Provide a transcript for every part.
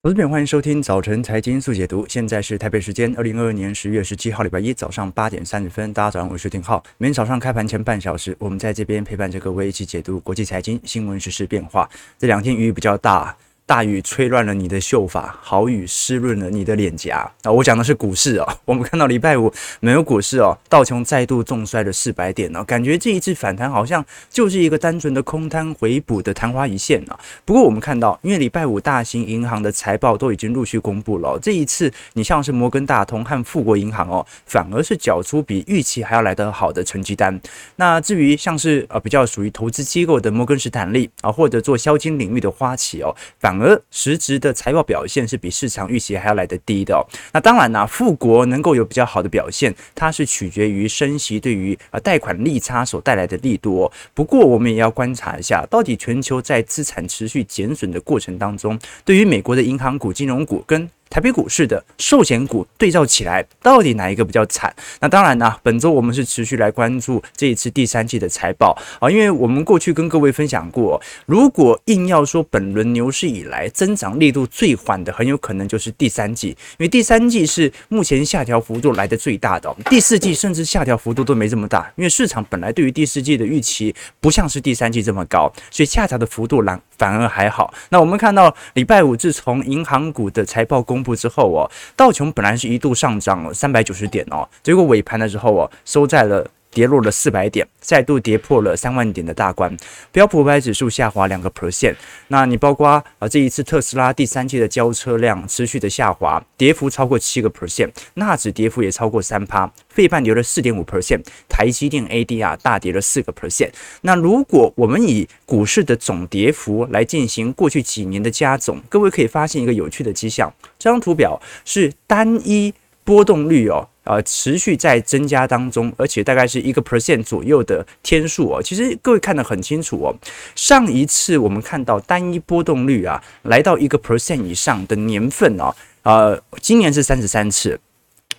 投资朋友，欢迎收听早晨财经速解读。现在是台北时间二零二二年十月十七号礼拜一早上八点三十分。大家早上好，我是丁浩。每天早上开盘前半小时，我们在这边陪伴着各位一起解读国际财经新闻、时事变化。这两天雨比较大。大雨吹乱了你的秀发，好雨湿润了你的脸颊啊！我讲的是股市哦。我们看到礼拜五没有股市哦，道琼再度重摔了四百点哦，感觉这一次反弹好像就是一个单纯的空单回补的昙花一现啊。不过我们看到，因为礼拜五大型银行的财报都已经陆续公布了，这一次你像是摩根大通和富国银行哦，反而是缴出比预期还要来得好的成绩单。那至于像是呃比较属于投资机构的摩根士丹利啊，或者做消金领域的花旗哦，反而实质的财报表现是比市场预期还要来得低的哦。那当然呢，富国能够有比较好的表现，它是取决于升息对于啊贷款利差所带来的利多哦。不过我们也要观察一下，到底全球在资产持续减损的过程当中，对于美国的银行股、金融股跟台北股市的寿险股对照起来，到底哪一个比较惨？那当然呢，本周我们是持续来关注这一次第三季的财报啊，因为我们过去跟各位分享过，如果硬要说本轮牛市以来增长力度最缓的，很有可能就是第三季，因为第三季是目前下调幅度来的最大的，第四季甚至下调幅度都没这么大，因为市场本来对于第四季的预期不像是第三季这么高，所以下调的幅度反反而还好。那我们看到礼拜五自从银行股的财报公公布之后哦，道琼本来是一度上涨了三百九十点哦，结果尾盘的时候哦，收在了。跌落了四百点，再度跌破了三万点的大关。标普五百指数下滑两个 percent。那你包括啊，这一次特斯拉第三季的交车量持续的下滑，跌幅超过七个 percent。纳指跌幅也超过三趴，费半跌了四点五 percent。台积电 ADR 大跌了四个 percent。那如果我们以股市的总跌幅来进行过去几年的加总，各位可以发现一个有趣的迹象。这张图表是单一波动率哦。呃，持续在增加当中，而且大概是一个 percent 左右的天数哦。其实各位看得很清楚哦。上一次我们看到单一波动率啊，来到一个 percent 以上的年份哦，呃，今年是三十三次。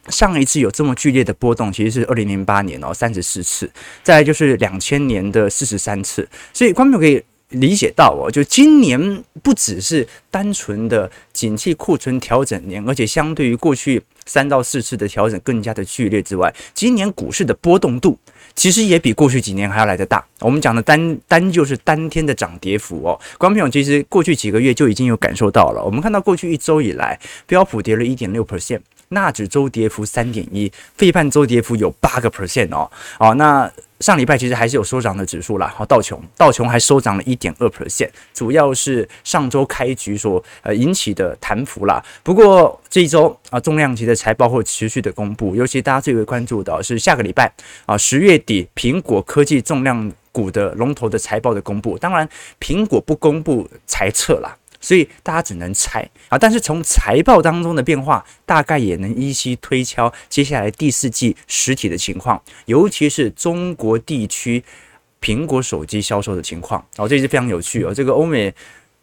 上一次有这么剧烈的波动，其实是二零零八年哦，三十四次。再就是两千年的四十三次。所以观众可以理解到哦，就今年不只是单纯的景气库存调整年，而且相对于过去。三到四次的调整更加的剧烈之外，今年股市的波动度其实也比过去几年还要来得大。我们讲的单单就是当天的涨跌幅哦，观众朋友其实过去几个月就已经有感受到了。我们看到过去一周以来，标普跌了一点六 percent，纳指周跌幅三点一，费半周跌幅有八个 percent 哦。哦，那。上礼拜其实还是有收涨的指数啦，好，道琼道琼还收涨了一点二 percent，主要是上周开局所呃引起的弹幅啦。不过这一周啊，重量级的财报会持续的公布，尤其大家最为关注的是下个礼拜啊，十月底苹果科技重量股的龙头的财报的公布。当然，苹果不公布财测啦。所以大家只能猜啊，但是从财报当中的变化，大概也能依稀推敲接下来第四季实体的情况，尤其是中国地区苹果手机销售的情况。哦，这是非常有趣哦。这个欧美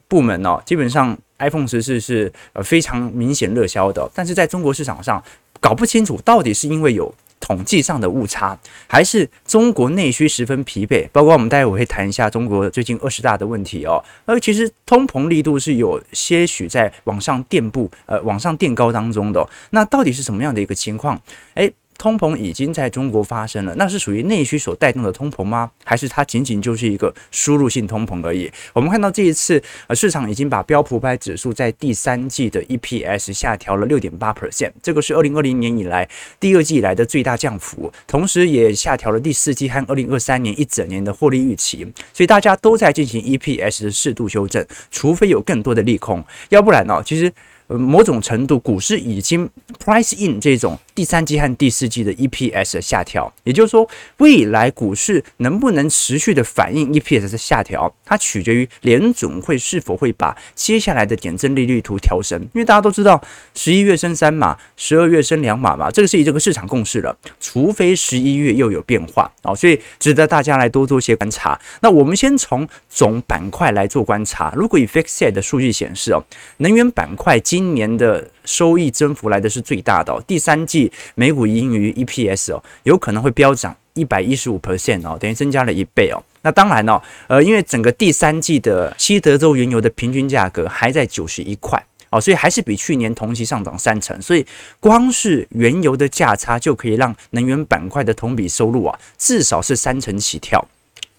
部门哦，基本上 iPhone 十四是呃非常明显热销的，但是在中国市场上搞不清楚到底是因为有。统计上的误差，还是中国内需十分疲惫。包括我们待会会谈一下中国最近二十大的问题哦。而其实通膨力度是有些许在往上垫步，呃，往上垫高当中的。那到底是什么样的一个情况？诶。通膨已经在中国发生了，那是属于内需所带动的通膨吗？还是它仅仅就是一个输入性通膨而已？我们看到这一次，呃，市场已经把标普五百指数在第三季的 EPS 下调了六点八 percent，这个是二零二零年以来第二季以来的最大降幅，同时也下调了第四季和二零二三年一整年的获利预期，所以大家都在进行 EPS 的适度修正，除非有更多的利空，要不然呢，其实。呃，某种程度，股市已经 price in 这种第三季和第四季的 EPS 的下调，也就是说，未来股市能不能持续的反映 EPS 的下调，它取决于联总会是否会把接下来的点阵利率图调升。因为大家都知道，十一月升三码，十二月升两码嘛，这个是以这个市场共识了。除非十一月又有变化啊，所以值得大家来多做些观察。那我们先从总板块来做观察。如果以 fix set 的数据显示哦，能源板块今今年的收益增幅来的是最大的哦，第三季每股盈余 EPS 哦，有可能会飙涨一百一十五 percent 哦，等于增加了一倍哦。那当然哦，呃，因为整个第三季的西德州原油的平均价格还在九十一块。哦，所以还是比去年同期上涨三成，所以光是原油的价差就可以让能源板块的同比收入啊，至少是三成起跳。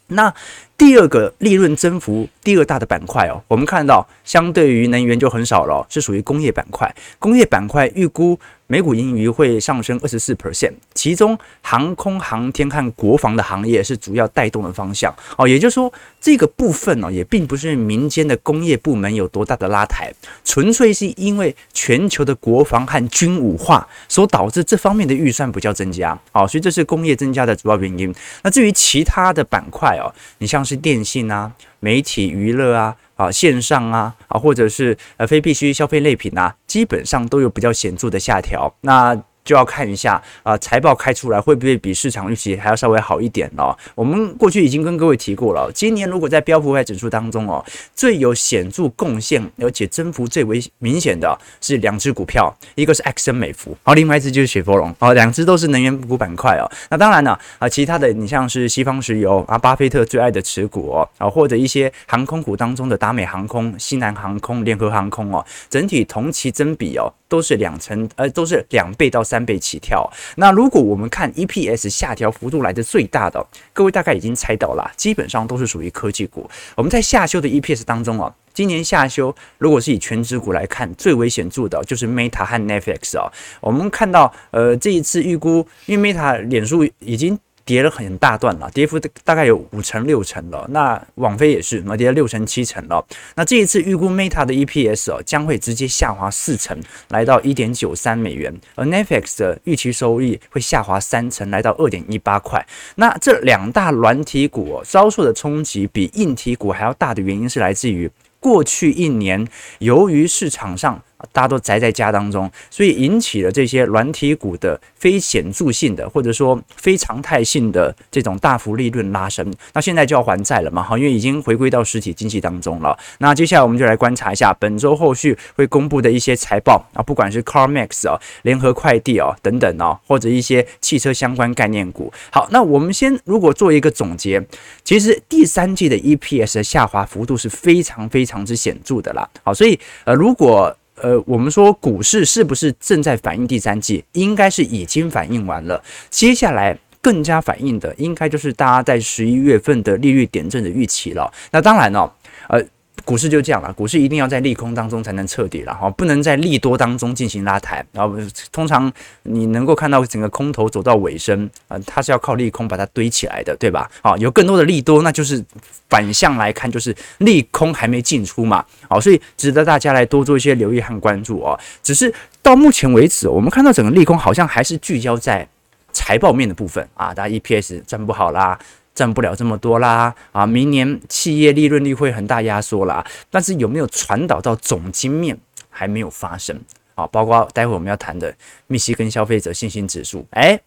那第二个利润增幅第二大的板块哦，我们看到相对于能源就很少了，是属于工业板块。工业板块预估每股盈余会上升二十四 percent，其中航空航天和国防的行业是主要带动的方向哦。也就是说，这个部分呢，也并不是民间的工业部门有多大的拉抬，纯粹是因为全球的国防和军武化所导致这方面的预算比较增加哦，所以这是工业增加的主要原因。那至于其他的板块哦，你像。是电信啊，媒体娱乐啊，啊线上啊，啊或者是呃非必需消费类品啊，基本上都有比较显著的下调。那就要看一下啊，财报开出来会不会比市场预期还要稍微好一点哦。我们过去已经跟各位提过了，今年如果在标普五百指数当中哦，最有显著贡献而且增幅最为明显的是两只股票，一个是埃克森美孚，好，另外一只就是雪佛龙，哦，两只都是能源股板块哦。那当然呢，啊，其他的你像是西方石油啊，巴菲特最爱的持股哦，啊，或者一些航空股当中的达美航空、西南航空、联合航空哦，整体同期增比哦。都是两成，呃，都是两倍到三三倍起跳。那如果我们看 EPS 下调幅度来的最大的，各位大概已经猜到了，基本上都是属于科技股。我们在下修的 EPS 当中啊，今年下修，如果是以全职股来看，最为显著的就是 Meta 和 Netflix 啊。我们看到，呃，这一次预估，因为 Meta 脸书已经。跌了很大段了，跌幅大概有五成六成了。那网飞也是，那跌了六成七成了。那这一次预估 Meta 的 EPS 哦，将会直接下滑四成，来到一点九三美元。而 Netflix 的预期收益会下滑三成，来到二点一八块。那这两大软体股哦，遭受的冲击比硬体股还要大的原因是来自于过去一年，由于市场上。大家都宅在家当中，所以引起了这些软体股的非显著性的或者说非常态性的这种大幅利润拉升。那现在就要还债了嘛？哈，因为已经回归到实体经济当中了。那接下来我们就来观察一下本周后续会公布的一些财报啊，不管是 CarMax 啊、联合快递啊等等啊，或者一些汽车相关概念股。好，那我们先如果做一个总结，其实第三季的 EPS 的下滑幅度是非常非常之显著的啦。好，所以呃，如果呃，我们说股市是不是正在反映第三季？应该是已经反映完了。接下来更加反映的，应该就是大家在十一月份的利率点阵的预期了。那当然了，呃。股市就这样了，股市一定要在利空当中才能彻底了哈，不能在利多当中进行拉抬。然后通常你能够看到整个空头走到尾声啊，它是要靠利空把它堆起来的，对吧？啊，有更多的利多，那就是反向来看，就是利空还没进出嘛。好，所以值得大家来多做一些留意和关注哦。只是到目前为止，我们看到整个利空好像还是聚焦在财报面的部分啊，大家 EPS 赚不好啦。赚不了这么多啦，啊，明年企业利润率会很大压缩啦，但是有没有传导到总经面还没有发生啊？包括待会我们要谈的密西根消费者信心指数，哎，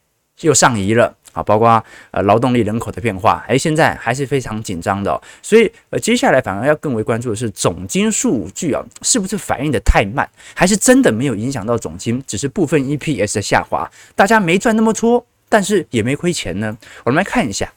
又上移了啊，包括呃劳动力人口的变化，哎，现在还是非常紧张的，所以呃接下来反而要更为关注的是总金数据啊，是不是反应的太慢，还是真的没有影响到总经，只是部分 EPS 的下滑，大家没赚那么多，但是也没亏钱呢？我们来看一下。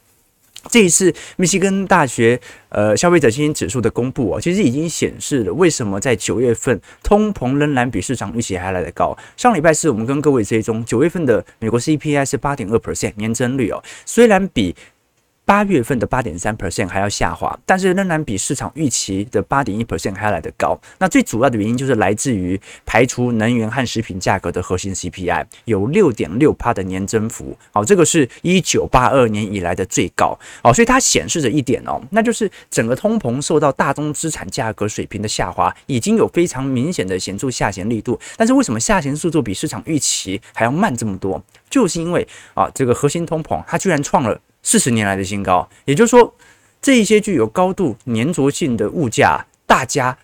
这一次密西根大学呃消费者信心指数的公布啊，其实已经显示了为什么在九月份通膨仍然比市场预期还来得高。上礼拜四我们跟各位追踪九月份的美国 CPI 是八点二 percent 年增率哦，虽然比。八月份的八点三 percent 还要下滑，但是仍然比市场预期的八点一 percent 还要来得高。那最主要的原因就是来自于排除能源和食品价格的核心 CPI 有六点六趴的年增幅，好，这个是一九八二年以来的最高，哦，所以它显示着一点哦，那就是整个通膨受到大宗资产价格水平的下滑，已经有非常明显的显著下行力度。但是为什么下行速度比市场预期还要慢这么多？就是因为啊，这个核心通膨它居然创了。四十年来的新高，也就是说，这一些具有高度粘着性的物价，大家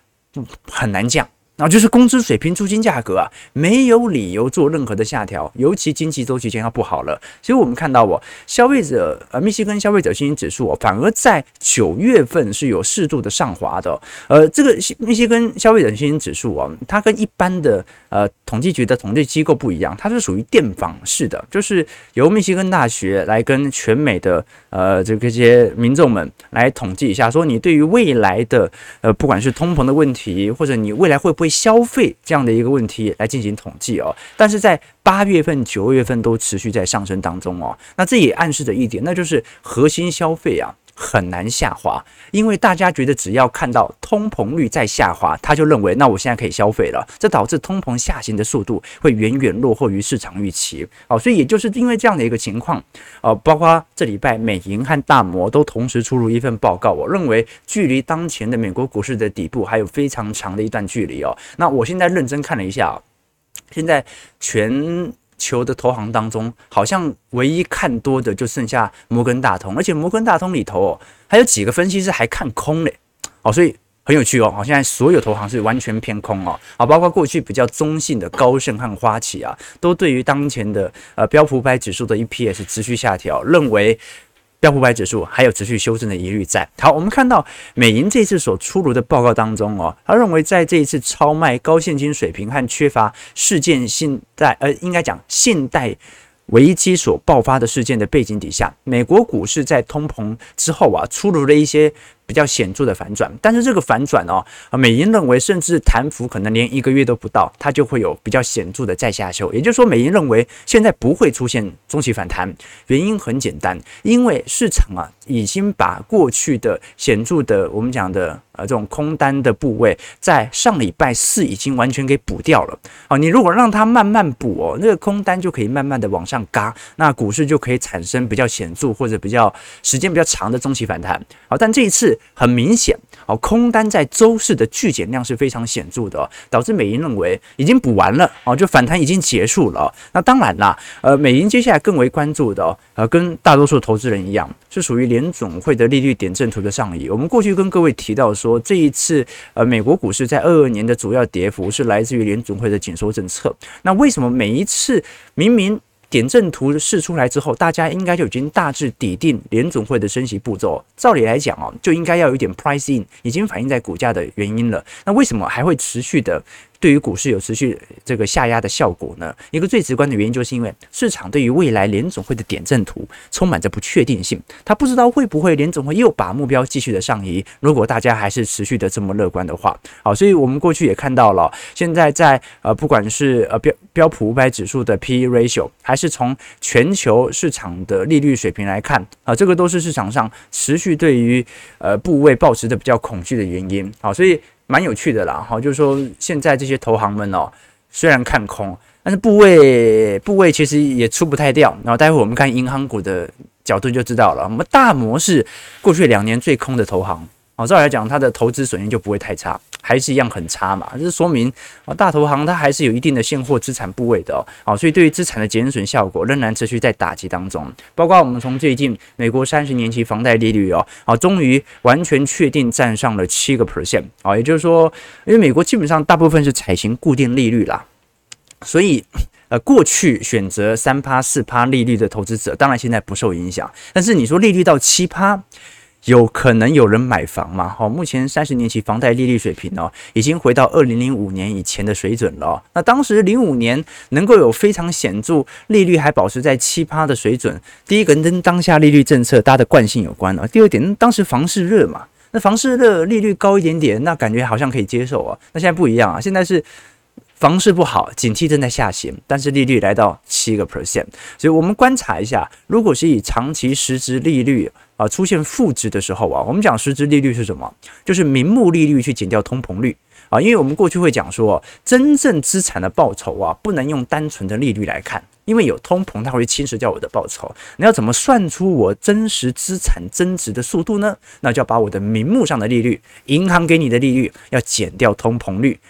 很难降。然后就是工资水平、租金价格啊，没有理由做任何的下调，尤其经济周期将要不好了。所以我们看到哦，消费者呃，密西根消费者信心指数哦，反而在九月份是有适度的上滑的。呃，这个密西根消费者信心指数哦，它跟一般的呃统计局的统计机构不一样，它是属于电访式的，就是由密西根大学来跟全美的呃这个些民众们来统计一下，说你对于未来的呃不管是通膨的问题，或者你未来会不会消费这样的一个问题来进行统计哦。但是在八月份、九月份都持续在上升当中哦。那这也暗示着一点，那就是核心消费啊。很难下滑，因为大家觉得只要看到通膨率在下滑，他就认为那我现在可以消费了，这导致通膨下行的速度会远远落后于市场预期。哦，所以也就是因为这样的一个情况，哦，包括这礼拜美银和大摩都同时出炉一份报告，我认为距离当前的美国股市的底部还有非常长的一段距离哦。那我现在认真看了一下，现在全。球的投行当中，好像唯一看多的就剩下摩根大通，而且摩根大通里头哦，还有几个分析师还看空嘞，哦，所以很有趣哦，好，现在所有投行是完全偏空哦，啊，包括过去比较中性的高盛和花旗啊，都对于当前的呃标普五百指数的 EPS 持续下调，认为。标普五百指数还有持续修正的疑虑在。好，我们看到美银这次所出炉的报告当中哦，他认为在这一次超卖高现金水平和缺乏事件性在呃，应该讲信贷危机所爆发的事件的背景底下，美国股市在通膨之后啊，出炉了一些。比较显著的反转，但是这个反转哦，啊，美银认为甚至弹幅可能连一个月都不到，它就会有比较显著的再下修。也就是说，美银认为现在不会出现中期反弹，原因很简单，因为市场啊已经把过去的显著的我们讲的这种空单的部位，在上礼拜四已经完全给补掉了。啊，你如果让它慢慢补哦，那个空单就可以慢慢的往上嘎，那股市就可以产生比较显著或者比较时间比较长的中期反弹。好，但这一次。很明显，哦，空单在周四的巨减量是非常显著的，导致美银认为已经补完了，哦，就反弹已经结束了。那当然啦，呃，美银接下来更为关注的，呃，跟大多数投资人一样，是属于联总会的利率点阵图的上移。我们过去跟各位提到说，我这一次，呃，美国股市在二二年的主要跌幅是来自于联总会的紧缩政策。那为什么每一次明明点阵图试出来之后，大家应该就已经大致底定联总会的升息步骤。照理来讲哦，就应该要有一点 price in，已经反映在股价的原因了。那为什么还会持续的？对于股市有持续这个下压的效果呢？一个最直观的原因就是因为市场对于未来联总会的点阵图充满着不确定性，他不知道会不会联总会又把目标继续的上移。如果大家还是持续的这么乐观的话，好，所以我们过去也看到了，现在在呃不管是呃标标普五百指数的 PE ratio，还是从全球市场的利率水平来看啊，这个都是市场上持续对于呃部位保持的比较恐惧的原因。好，所以。蛮有趣的啦，哈，就是说现在这些投行们哦，虽然看空，但是部位部位其实也出不太掉。然后待会我们看银行股的角度就知道了。我们大摩是过去两年最空的投行，哦，照来讲它的投资损益就不会太差。还是一样很差嘛，这说明啊，大投行它还是有一定的现货资产部位的哦，所以对于资产的减损效果仍然持续在打击当中。包括我们从最近美国三十年期房贷利率哦，啊，终于完全确定站上了七个 percent 啊，也就是说，因为美国基本上大部分是采行固定利率啦，所以呃，过去选择三趴四趴利率的投资者，当然现在不受影响，但是你说利率到七趴。有可能有人买房吗？好，目前三十年期房贷利率水平哦，已经回到二零零五年以前的水准了。那当时零五年能够有非常显著利率还保持在七趴的水准，第一个跟当下利率政策它的惯性有关啊。第二点，当时房市热嘛，那房市热利率高一点点，那感觉好像可以接受啊。那现在不一样啊，现在是。房市不好，景气正在下行，但是利率来到七个 percent，所以我们观察一下，如果是以长期实质利率啊出现负值的时候啊，我们讲实质利率是什么？就是名目利率去减掉通膨率啊，因为我们过去会讲说，真正资产的报酬啊，不能用单纯的利率来看，因为有通膨，它会侵蚀掉我的报酬。你要怎么算出我真实资产增值的速度呢？那就要把我的名目上的利率，银行给你的利率，要减掉通膨率。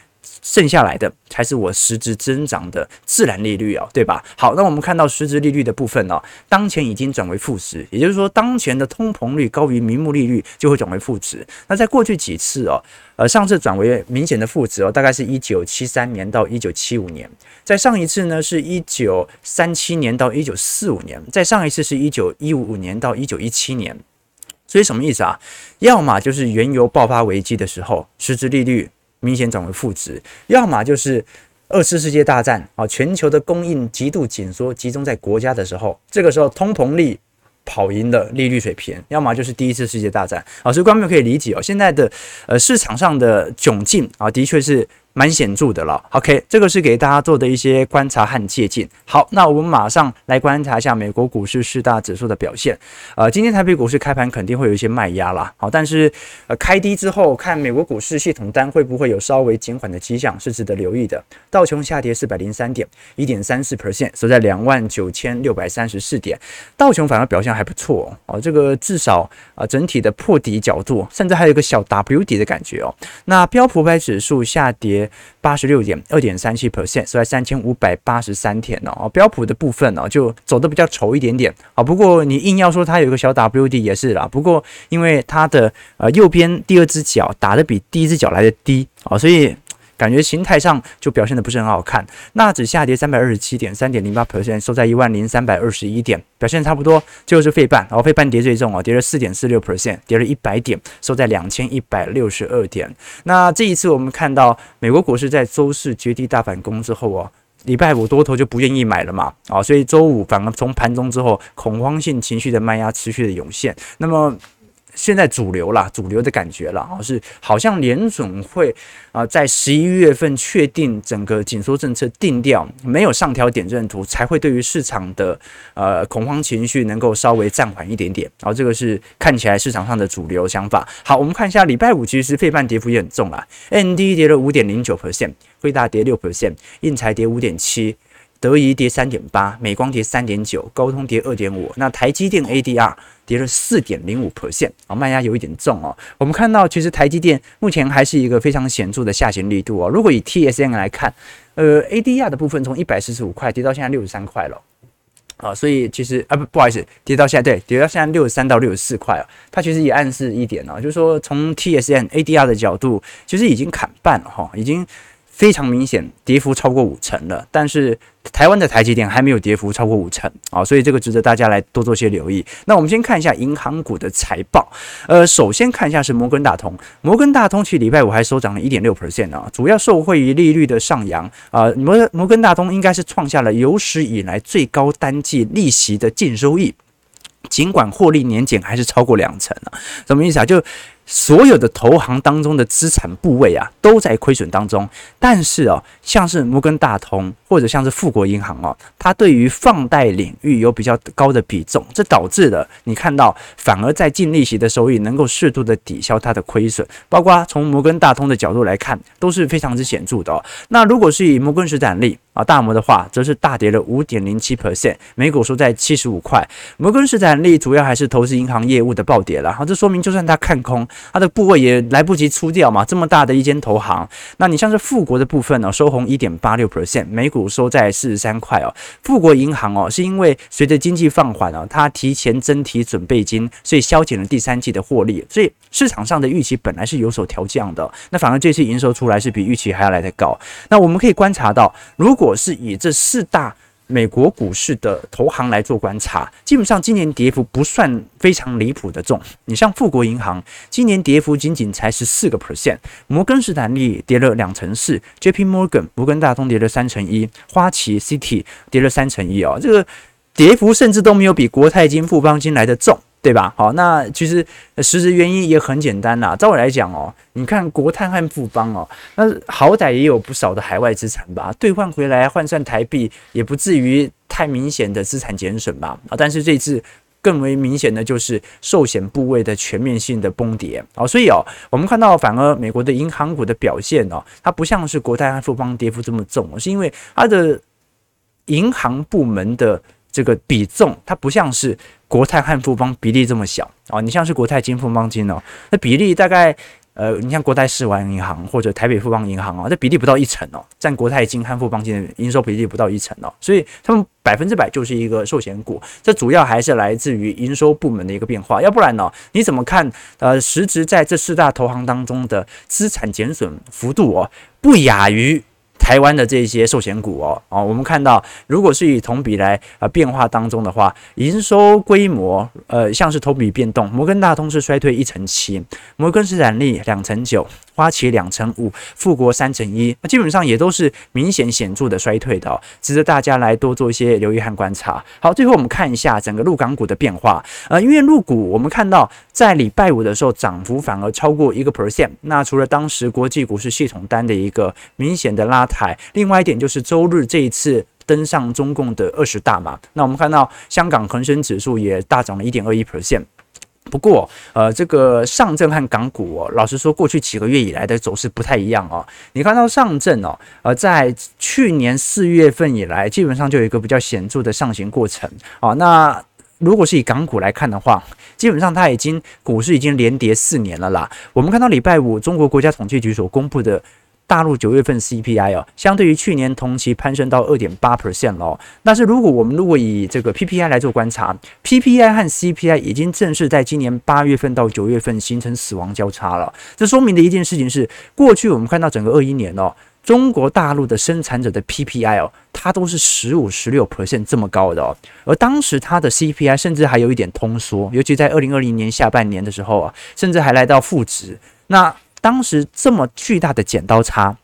剩下来的才是我实质增长的自然利率哦，对吧？好，那我们看到实质利率的部分哦，当前已经转为负值，也就是说，当前的通膨率高于名目利率就会转为负值。那在过去几次哦，呃，上次转为明显的负值哦，大概是一九七三年到一九七五年，在上一次呢是一九三七年到一九四五年，在上一次是一九一五年到一九一七年。所以什么意思啊？要么就是原油爆发危机的时候，实质利率。明显转为负值，要么就是二次世界大战啊，全球的供应极度紧缩，集中在国家的时候，这个时候通膨率跑赢了利率水平；要么就是第一次世界大战。啊，所以观众可以理解哦，现在的呃市场上的窘境啊，的确是蛮显著的了，OK，这个是给大家做的一些观察和借鉴。好，那我们马上来观察一下美国股市四大指数的表现。呃，今天台北股市开盘肯定会有一些卖压啦，好，但是呃开低之后看美国股市系统单会不会有稍微减缓的迹象，是值得留意的。道琼下跌四百零三点，一点三四 percent，收在两万九千六百三十四点。道琼反而表现还不错哦，这个至少啊、呃、整体的破底角度，甚至还有一个小 W 底的感觉哦。那标普百指数下跌。八十六点二点三七 percent，所以三千五百八十三点哦。标普的部分呢，就走的比较稠一点点啊。不过你硬要说它有一个小 W D 也是啦。不过因为它的呃右边第二只脚打的比第一只脚来的低啊，所以。感觉形态上就表现得不是很好看，纳指下跌三百二十七点，三点零八 percent，收在一万零三百二十一点，表现差不多。就是费半，然后费半跌最重哦，跌了四点四六 percent，跌了一百点，收在两千一百六十二点。那这一次我们看到美国股市在周四绝地大反攻之后哦，礼拜五多头就不愿意买了嘛，啊，所以周五反而从盘中之后恐慌性情绪的卖压持续的涌现，那么。现在主流啦，主流的感觉了啊，是好像联总会啊，在十一月份确定整个紧缩政策定调，没有上调点阵图，才会对于市场的呃恐慌情绪能够稍微暂缓一点点。然后这个是看起来市场上的主流想法。好，我们看一下礼拜五，其实费半跌幅也很重啦，N D 跌了五点零九 percent，辉达跌六 percent，应材跌五点七。德仪跌三点八，美光跌三点九，高通跌二点五，那台积电 ADR 跌了四点零五 percent，啊，卖压有一点重哦。我们看到，其实台积电目前还是一个非常显著的下行力度哦。如果以 TSM 来看，呃，ADR 的部分从一百四十五块跌到现在六十三块了，啊，所以其实啊不不好意思，跌到现在对，跌到现在六十三到六十四块啊，它其实也暗示一点哦，就是说从 TSM ADR 的角度，其实已经砍半了哈，已经。非常明显，跌幅超过五成了，但是台湾的台积电还没有跌幅超过五成啊，所以这个值得大家来多做些留意。那我们先看一下银行股的财报，呃，首先看一下是摩根大通，摩根大通其礼拜五还收涨了一点六 percent 啊，主要受惠于利率的上扬啊，摩摩根大通应该是创下了有史以来最高单季利息的净收益，尽管获利年减还是超过两成啊，什么意思啊？就所有的投行当中的资产部位啊，都在亏损当中。但是哦，像是摩根大通或者像是富国银行哦，它对于放贷领域有比较高的比重，这导致了你看到反而在净利息的收益能够适度的抵消它的亏损。包括从摩根大通的角度来看，都是非常之显著的哦。那如果是以摩根士丹利啊大摩的话，则是大跌了五点零七 percent，每股收在七十五块。摩根士丹利主要还是投资银行业务的暴跌了，好，这说明就算他看空。它的部位也来不及出掉嘛，这么大的一间投行，那你像是富国的部分呢、哦，收红一点八六 percent，每股收在四十三块哦。富国银行哦，是因为随着经济放缓哦，它提前增提准备金，所以削减了第三季的获利，所以市场上的预期本来是有所调降的，那反而这次营收出来是比预期还要来得高。那我们可以观察到，如果果是以这四大。美国股市的投行来做观察，基本上今年跌幅不算非常离谱的重。你像富国银行，今年跌幅仅仅才十四个 percent，摩根士丹利跌了两成四，JP Morgan 摩根大通跌了三成一，花旗 Citi 跌了三成一哦，这个跌幅甚至都没有比国泰金、富邦金来的重。对吧？好，那其实实质原因也很简单啦。照我来讲哦，你看国泰和富邦哦，那好歹也有不少的海外资产吧，兑换回来换算台币也不至于太明显的资产减损吧。啊，但是这次更为明显的就是寿险部位的全面性的崩跌啊，所以哦，我们看到反而美国的银行股的表现哦，它不像是国泰和富邦跌幅这么重，是因为它的银行部门的这个比重，它不像是。国泰和富邦比例这么小哦，你像是国泰金、富邦金哦，那比例大概呃，你像国泰世华银行或者台北富邦银行哦，这比例不到一成哦，占国泰金和富邦金的营收比例不到一成哦，所以他们百分之百就是一个寿险股，这主要还是来自于营收部门的一个变化，要不然呢，你怎么看？呃，实质在这四大投行当中的资产减损幅度哦，不亚于。台湾的这些寿险股哦，哦，我们看到，如果是以同比来啊变化当中的话，营收规模呃像是同比变动，摩根大通是衰退一成七，摩根士丹利两成九。花旗两成五，富国三成一，那基本上也都是明显显著的衰退的，值得大家来多做一些留意和观察。好，最后我们看一下整个陆港股的变化，呃，因为陆股我们看到在礼拜五的时候涨幅反而超过一个 percent，那除了当时国际股市系统单的一个明显的拉抬，另外一点就是周日这一次。登上中共的二十大嘛，那我们看到香港恒生指数也大涨了一点二一 percent。不过，呃，这个上证和港股哦，老实说，过去几个月以来的走势不太一样哦。你看到上证哦，呃，在去年四月份以来，基本上就有一个比较显著的上行过程啊。那如果是以港股来看的话，基本上它已经股市已经连跌四年了啦。我们看到礼拜五中国国家统计局所公布的。大陆九月份 CPI 哦，相对于去年同期攀升到二点八 percent 哦。但是如果我们如果以这个 PPI 来做观察，PPI 和 CPI 已经正式在今年八月份到九月份形成死亡交叉了。这说明的一件事情是，过去我们看到整个二一年哦，中国大陆的生产者的 PPI 哦，它都是十五、十六 percent 这么高的哦。而当时它的 CPI 甚至还有一点通缩，尤其在二零二零年下半年的时候啊，甚至还来到负值。那当时这么巨大的剪刀差，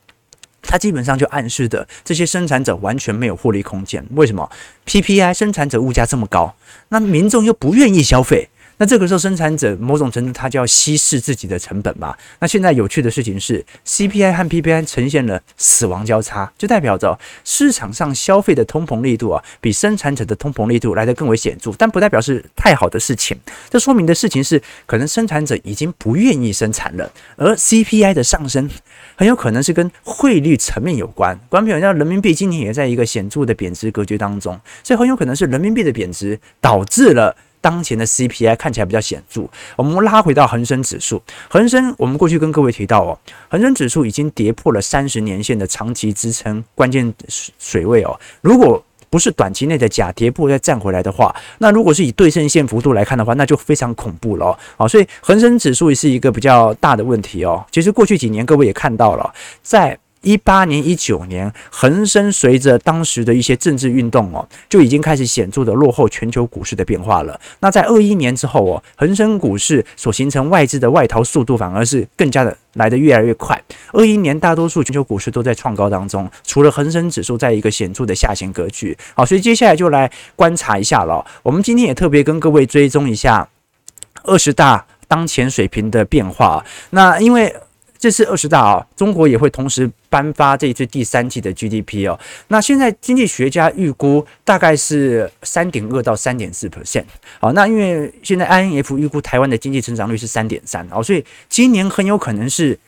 它基本上就暗示的这些生产者完全没有获利空间。为什么？PPI 生产者物价这么高，那民众又不愿意消费。那这个时候，生产者某种程度他就要稀释自己的成本嘛。那现在有趣的事情是，CPI 和 PPI 呈现了死亡交叉，就代表着市场上消费的通膨力度啊，比生产者的通膨力度来得更为显著，但不代表是太好的事情。这说明的事情是，可能生产者已经不愿意生产了，而 CPI 的上升很有可能是跟汇率层面有关。观众朋友，人民币今年也在一个显著的贬值格局当中，所以很有可能是人民币的贬值导致了。当前的 CPI 看起来比较显著。我们拉回到恒生指数，恒生我们过去跟各位提到哦，恒生指数已经跌破了三十年线的长期支撑关键水位哦。如果不是短期内的假跌破再站回来的话，那如果是以对称线幅度来看的话，那就非常恐怖了哦。所以恒生指数也是一个比较大的问题哦。其实过去几年各位也看到了，在一八年、一九年，恒生随着当时的一些政治运动哦，就已经开始显著的落后全球股市的变化了。那在二一年之后哦，恒生股市所形成外资的外逃速度反而是更加的来得越来越快。二一年大多数全球股市都在创高当中，除了恒生指数在一个显著的下行格局。好，所以接下来就来观察一下了。我们今天也特别跟各位追踪一下二十大当前水平的变化。那因为这次二十大啊，中国也会同时颁发这一次第三季的 GDP 哦。那现在经济学家预估大概是三点二到三点四 percent。好，那因为现在 INF 预估台湾的经济成长率是三点三哦，所以今年很有可能是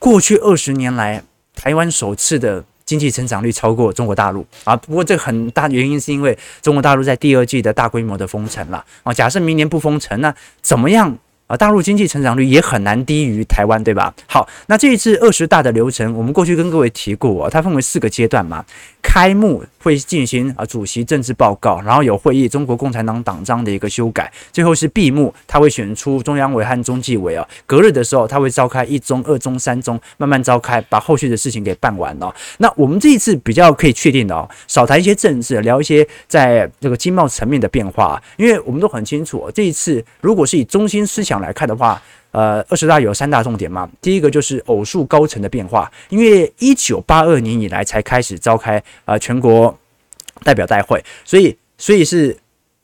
过去二十年来台湾首次的经济成长率超过中国大陆啊。不过这很大原因是因为中国大陆在第二季的大规模的封城了啊。假设明年不封城，那怎么样？啊，大陆经济成长率也很难低于台湾，对吧？好，那这一次二十大的流程，我们过去跟各位提过，它分为四个阶段嘛。开幕会进行啊主席政治报告，然后有会议中国共产党党章的一个修改，最后是闭幕，他会选出中央委和中纪委啊。隔日的时候，他会召开一中、二中、三中，慢慢召开，把后续的事情给办完了。那我们这一次比较可以确定的哦，少谈一些政治，聊一些在这个经贸层面的变化，因为我们都很清楚，这一次如果是以中心思想来看的话。呃，二十大有三大重点嘛。第一个就是偶数高层的变化，因为一九八二年以来才开始召开呃全国代表大会，所以所以是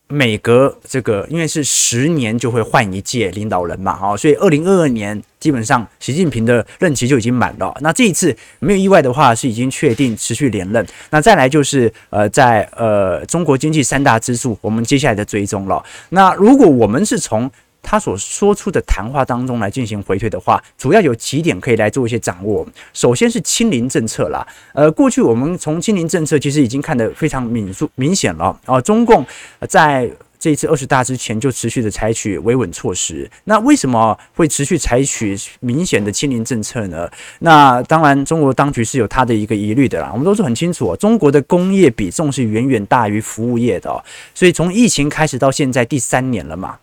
每隔这个，因为是十年就会换一届领导人嘛，哈，所以二零二二年基本上习近平的任期就已经满了。那这一次没有意外的话，是已经确定持续连任。那再来就是呃，在呃中国经济三大支柱，我们接下来的追踪了。那如果我们是从他所说出的谈话当中来进行回退的话，主要有几点可以来做一些掌握。首先是清零政策啦，呃，过去我们从清零政策其实已经看得非常明数明显了啊、中共在这一次二十大之前就持续的采取维稳措施，那为什么会持续采取明显的清零政策呢？那当然，中国当局是有它的一个疑虑的啦。我们都是很清楚，中国的工业比重是远远大于服务业的，所以从疫情开始到现在第三年了嘛。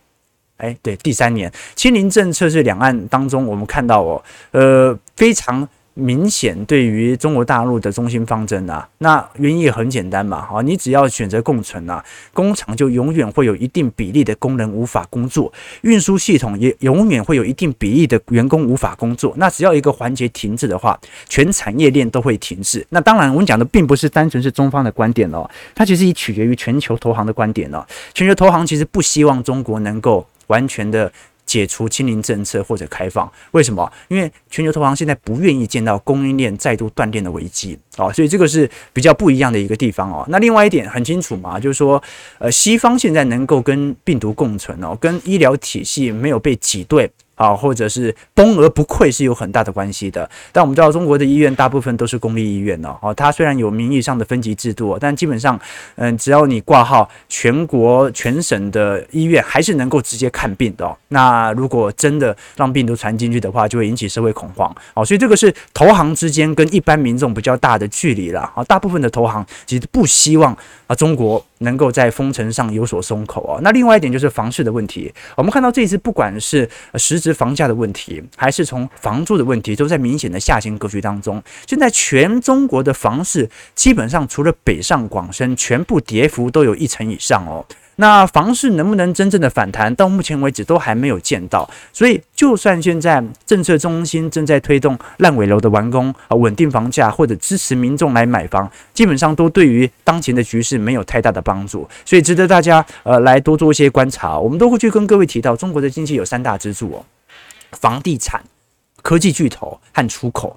哎，对，第三年清零政策是两岸当中我们看到哦，呃，非常明显对于中国大陆的中心方针啊，那原因也很简单嘛，哈，你只要选择共存啊，工厂就永远会有一定比例的工人无法工作，运输系统也永远会有一定比例的员工无法工作。那只要一个环节停滞的话，全产业链都会停滞。那当然，我们讲的并不是单纯是中方的观点哦，它其实也取决于全球投行的观点哦。全球投行其实不希望中国能够完全的。解除清零政策或者开放，为什么？因为全球投行现在不愿意见到供应链再度断电的危机啊，所以这个是比较不一样的一个地方哦。那另外一点很清楚嘛，就是说，呃，西方现在能够跟病毒共存哦，跟医疗体系没有被挤兑。啊，或者是崩而不溃是有很大的关系的。但我们知道，中国的医院大部分都是公立医院哦。哦，它虽然有名义上的分级制度，但基本上，嗯，只要你挂号，全国全省的医院还是能够直接看病的哦。那如果真的让病毒传进去的话，就会引起社会恐慌。哦，所以这个是投行之间跟一般民众比较大的距离了。啊，大部分的投行其实不希望啊中国能够在封城上有所松口哦。那另外一点就是房市的问题。我们看到这一次，不管是实质房价的问题，还是从房租的问题，都在明显的下行格局当中。现在全中国的房市基本上除了北上广深，全部跌幅都有一成以上哦。那房市能不能真正的反弹，到目前为止都还没有见到。所以，就算现在政策中心正在推动烂尾楼的完工啊，稳定房价或者支持民众来买房，基本上都对于当前的局势没有太大的帮助。所以，值得大家呃来多做一些观察。我们都会去跟各位提到，中国的经济有三大支柱哦。房地产、科技巨头和出口，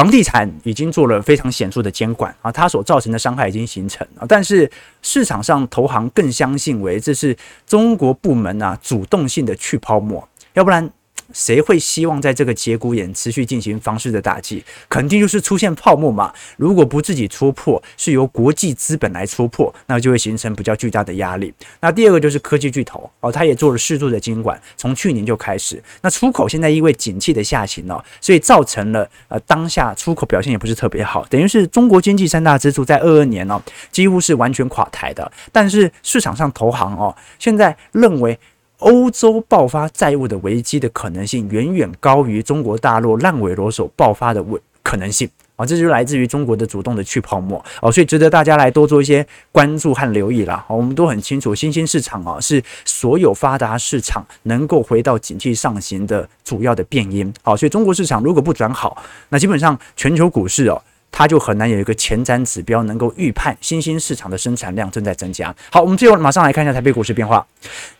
房地产已经做了非常显著的监管啊，它所造成的伤害已经形成啊，但是市场上投行更相信为这是中国部门啊主动性的去泡沫，要不然。谁会希望在这个节骨眼持续进行房市的打击？肯定就是出现泡沫嘛。如果不自己戳破，是由国际资本来戳破，那就会形成比较巨大的压力。那第二个就是科技巨头哦，他也做了适度的监管，从去年就开始。那出口现在因为景气的下行哦，所以造成了呃当下出口表现也不是特别好，等于是中国经济三大支柱在二二年哦几乎是完全垮台的。但是市场上投行哦现在认为。欧洲爆发债务的危机的可能性远远高于中国大陆烂尾楼所爆发的危可能性啊，这就来自于中国的主动的去泡沫哦，所以值得大家来多做一些关注和留意啦。我们都很清楚，新兴市场啊是所有发达市场能够回到景气上行的主要的变因。好，所以中国市场如果不转好，那基本上全球股市哦。它就很难有一个前瞻指标能够预判新兴市场的生产量正在增加。好，我们最后马上来看一下台北股市变化。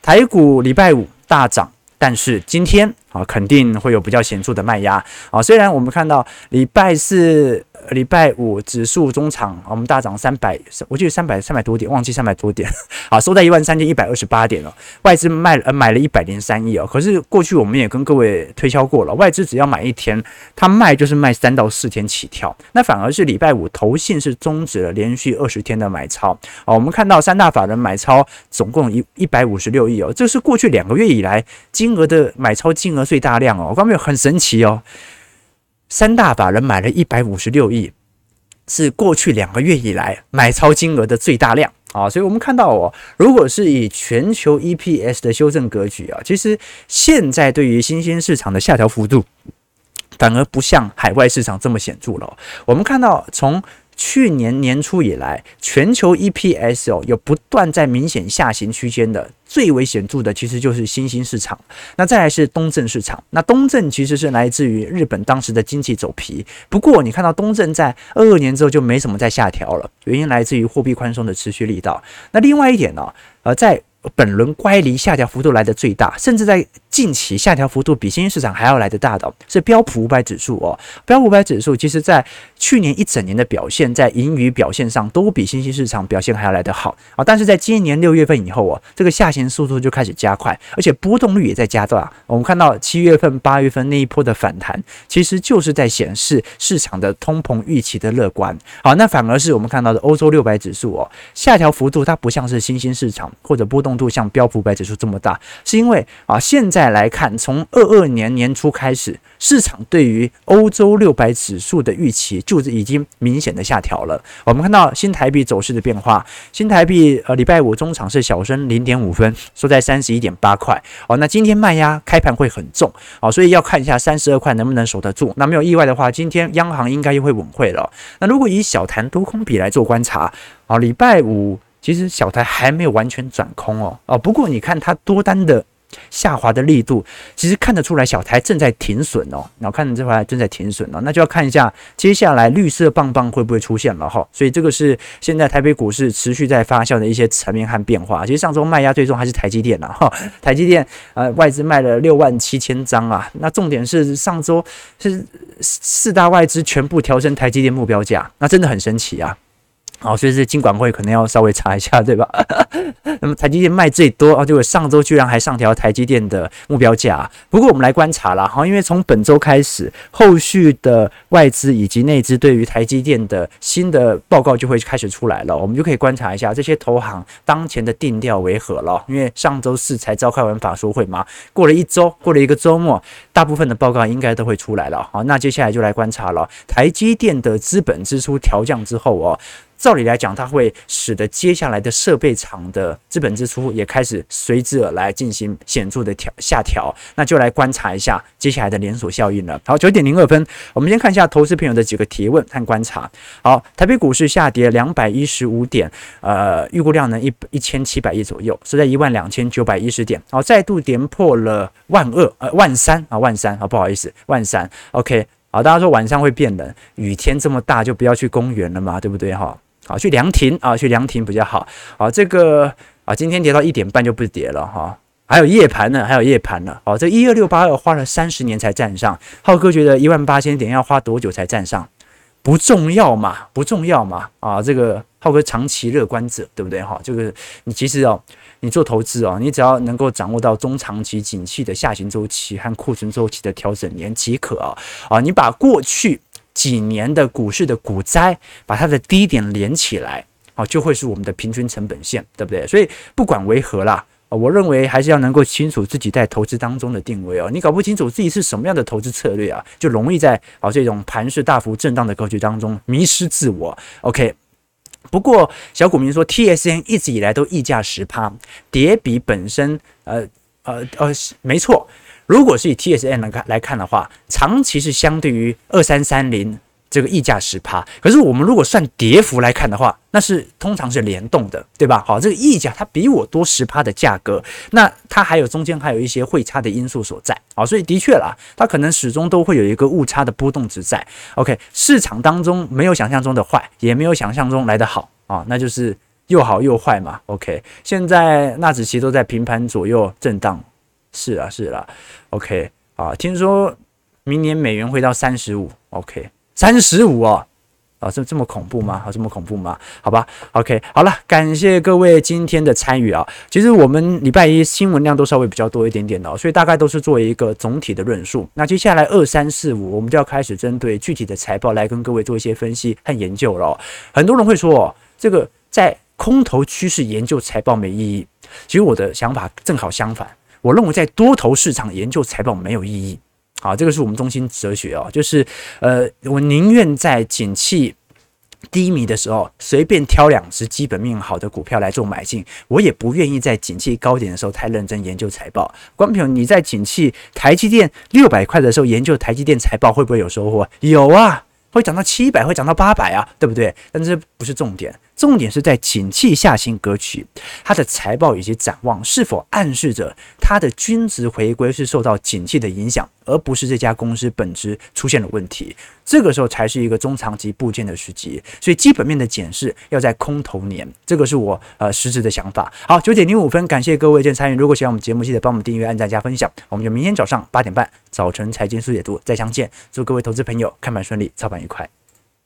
台股礼拜五大涨，但是今天啊肯定会有比较显著的卖压啊。虽然我们看到礼拜四。礼拜五指数中场，我们大涨三百，我记得三百三百多点，忘记三百多点，啊，收在一万三千一百二十八点了。外资卖呃买了一百零三亿哦，可是过去我们也跟各位推销过了，外资只要买一天，他卖就是卖三到四天起跳。那反而是礼拜五投信是终止了连续二十天的买超啊。我们看到三大法人买超总共一一百五十六亿哦，这是过去两个月以来金额的买超金额最大量哦，各位很神奇哦。三大法人买了一百五十六亿，是过去两个月以来买超金额的最大量啊！所以我们看到哦，如果是以全球 EPS 的修正格局啊，其实现在对于新兴市场的下调幅度，反而不像海外市场这么显著了。我们看到从去年年初以来，全球 EPS 哦有不断在明显下行区间的，最为显著的其实就是新兴市场，那再来是东正市场。那东正其实是来自于日本当时的经济走皮，不过你看到东正在二二年之后就没什么再下调了，原因来自于货币宽松的持续力道。那另外一点呢，呃，在本轮乖离下调幅度来的最大，甚至在近期下调幅度比新兴市场还要来得大的是标普五百指数哦。标普五百指数其实在去年一整年的表现，在盈余表现上都比新兴市场表现还要来得好啊。但是在今年六月份以后哦，这个下行速度就开始加快，而且波动率也在加大。我们看到七月份、八月份那一波的反弹，其实就是在显示市场的通膨预期的乐观。好，那反而是我们看到的欧洲六百指数哦，下调幅度它不像是新兴市场或者波动。动度像标普五百指数这么大，是因为啊，现在来看，从二二年年初开始，市场对于欧洲六百指数的预期就是已经明显的下调了。我们看到新台币走势的变化，新台币呃礼拜五中场是小升零点五分，收在三十一点八块。哦，那今天卖压开盘会很重，哦，所以要看一下三十二块能不能守得住。那没有意外的话，今天央行应该又会稳会了。那如果以小盘多空比来做观察，啊，礼拜五其实小台还没有完全转空哦，哦，不过你看它多单的。下滑的力度其实看得出来，小台正在停损哦。然后看这块正在停损哦，那就要看一下接下来绿色棒棒会不会出现了哈。所以这个是现在台北股市持续在发酵的一些层面和变化。其实上周卖压最重还是台积电呐哈，台积电呃外资卖了六万七千张啊。那重点是上周是四大外资全部调升台积电目标价，那真的很神奇啊。好，所以是金管会可能要稍微查一下，对吧？那么台积电卖最多啊，结果上周居然还上调台积电的目标价。不过我们来观察了哈，因为从本周开始，后续的外资以及内资对于台积电的新的报告就会开始出来了，我们就可以观察一下这些投行当前的定调为何了。因为上周四才召开完法说会嘛，过了一周，过了一个周末，大部分的报告应该都会出来了。好，那接下来就来观察了台积电的资本支出调降之后哦。照理来讲，它会使得接下来的设备厂的资本支出也开始随之而来进行显著的调下调，那就来观察一下接下来的连锁效应了。好，九点零二分，我们先看一下投资朋友的几个提问和观察。好，台北股市下跌两百一十五点，呃，预估量呢一一千七百亿左右，是在一万两千九百一十点。好，再度跌破了万二，呃，万三啊，万三啊，不好意思，万三。OK，好，大家说晚上会变冷，雨天这么大就不要去公园了嘛，对不对哈？啊，去凉亭啊，去凉亭比较好。好，这个啊，今天跌到一点半就不跌了哈。还有夜盘呢，还有夜盘呢。好，这一二六八二花了三十年才站上。浩哥觉得一万八千点要花多久才站上？不重要嘛，不重要嘛。啊，这个浩哥长期乐观者，对不对哈？这个你其实哦，你做投资哦，你只要能够掌握到中长期景气的下行周期和库存周期的调整年即可啊。啊，你把过去。几年的股市的股灾，把它的低点连起来，哦，就会是我们的平均成本线，对不对？所以不管为何啦，我认为还是要能够清楚自己在投资当中的定位哦。你搞不清楚自己是什么样的投资策略啊，就容易在啊这种盘势大幅震荡的格局当中迷失自我。OK，不过小股民说，TSM 一直以来都溢价十趴，跌比本身，呃呃呃，没错。如果是以 TSM 来看来看的话，长期是相对于二三三零这个溢价十趴。可是我们如果算跌幅来看的话，那是通常是联动的，对吧？好，这个溢价它比我多十趴的价格，那它还有中间还有一些汇差的因素所在。好，所以的确啦，它可能始终都会有一个误差的波动值在。OK，市场当中没有想象中的坏，也没有想象中来的好啊，那就是又好又坏嘛。OK，现在纳指期都在平盘左右震荡。是啊，是啦，OK 啊，听说明年美元会到三十五，OK，三十五哦，啊，这这么恐怖吗？啊，这么恐怖吗？好吧，OK，好了，感谢各位今天的参与啊。其实我们礼拜一新闻量都稍微比较多一点点的，所以大概都是做一个总体的论述。那接下来二三四五，我们就要开始针对具体的财报来跟各位做一些分析和研究了。很多人会说，这个在空头趋势研究财报没意义。其实我的想法正好相反。我认为在多头市场研究财报没有意义，好，这个是我们中心哲学哦，就是呃，我宁愿在景气低迷的时候随便挑两只基本面好的股票来做买进，我也不愿意在景气高点的时候太认真研究财报。观众朋友，你在景气台积电六百块的时候研究台积电财报会不会有收获？有啊，会涨到七百，会涨到八百啊，对不对？但这不是重点。重点是在景气下行格局，它的财报以及展望是否暗示着它的均值回归是受到景气的影响，而不是这家公司本质出现了问题。这个时候才是一个中长期部件的时机。所以基本面的检视要在空头年，这个是我呃实质的想法。好，九点零五分，感谢各位的参与。如果喜欢我们节目，记得帮我们订阅、按赞、加分享。我们就明天早上八点半早晨财经速解读再相见。祝各位投资朋友看盘顺利，操盘愉快。